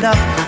enough.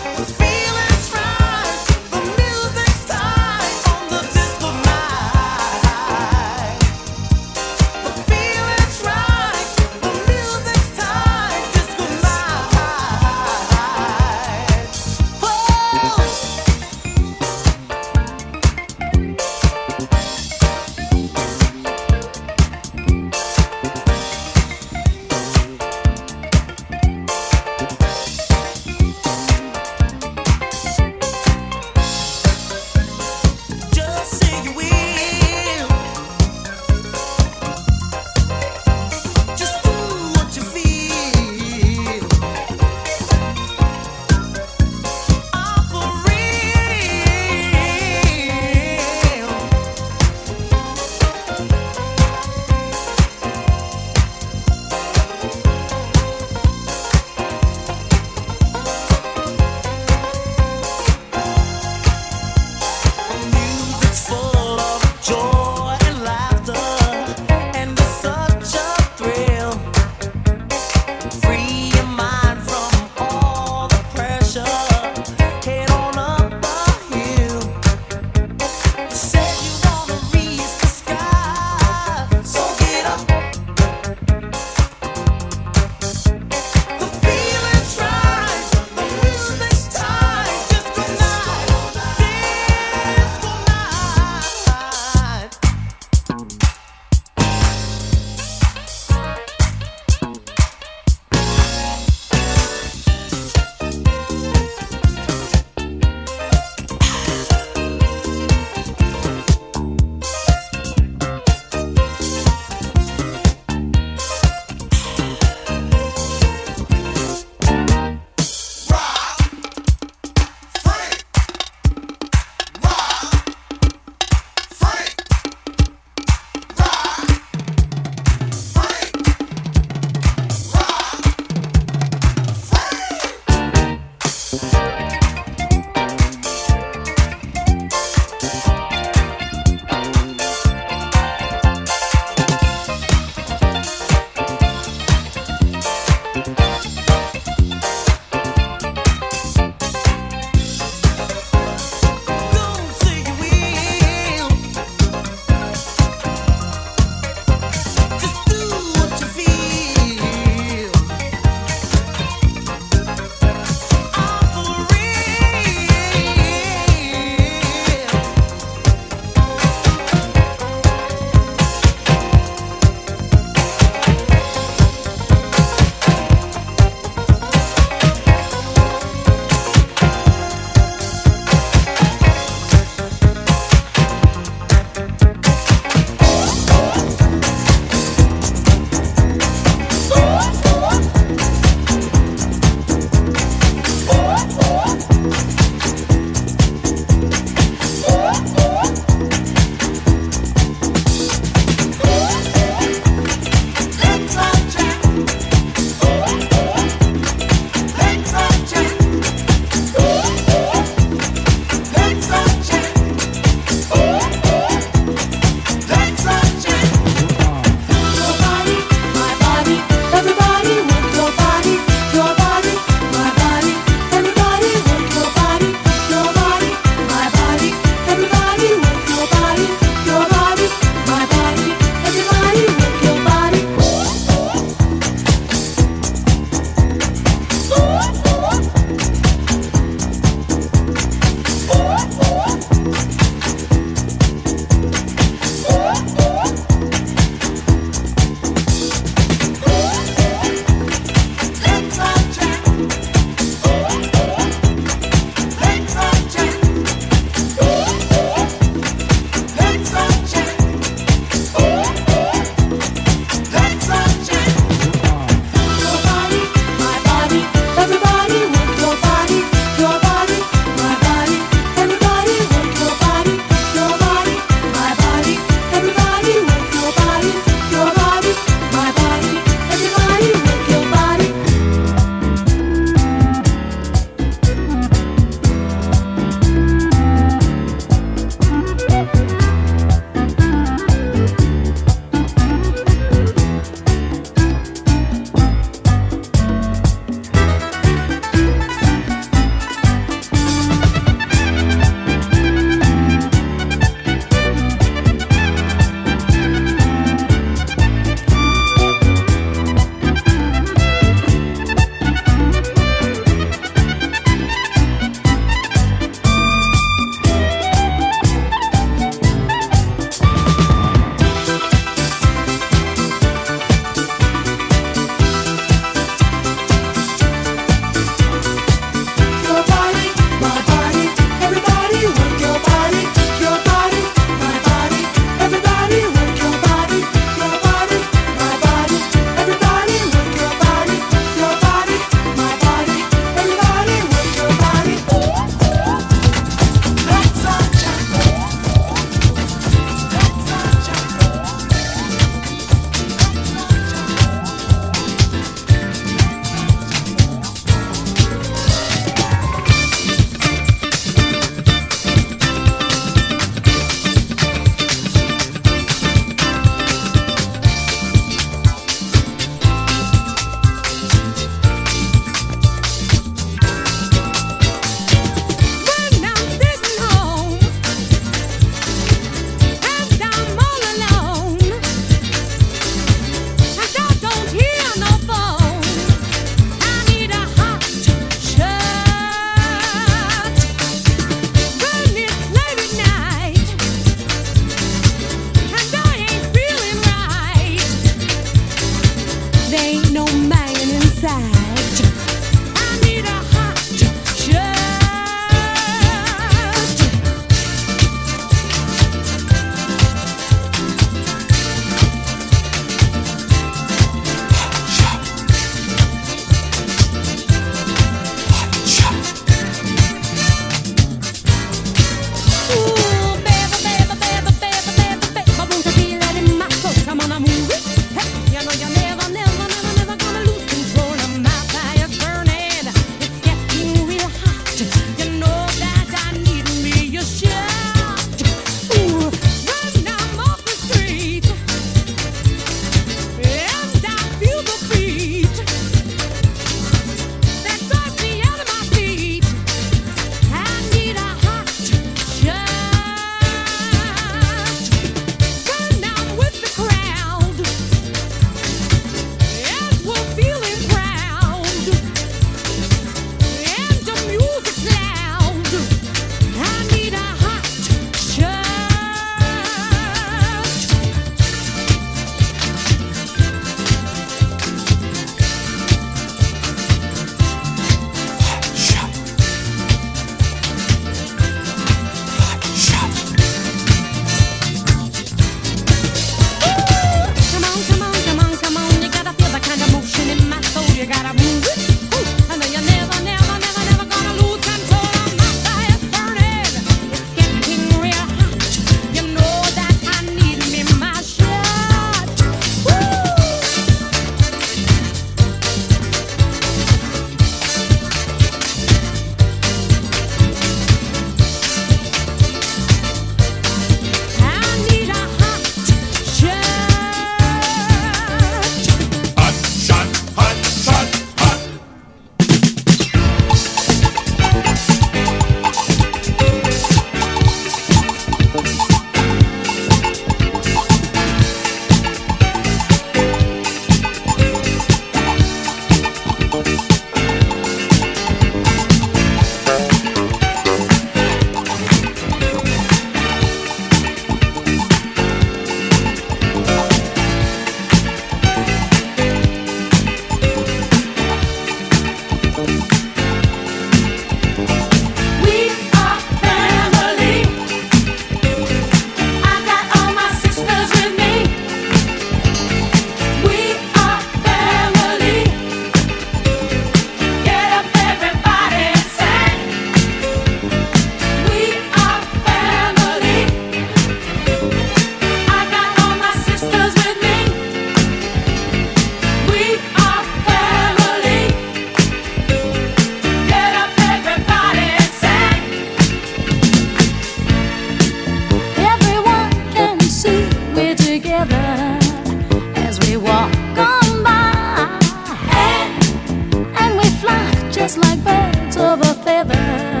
of a feather.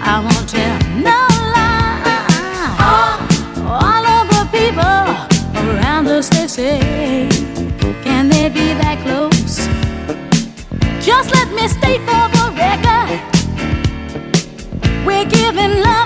I won't tell no lie. All, of the people around us, they say, can they be that close? Just let me state for the record, we're giving love.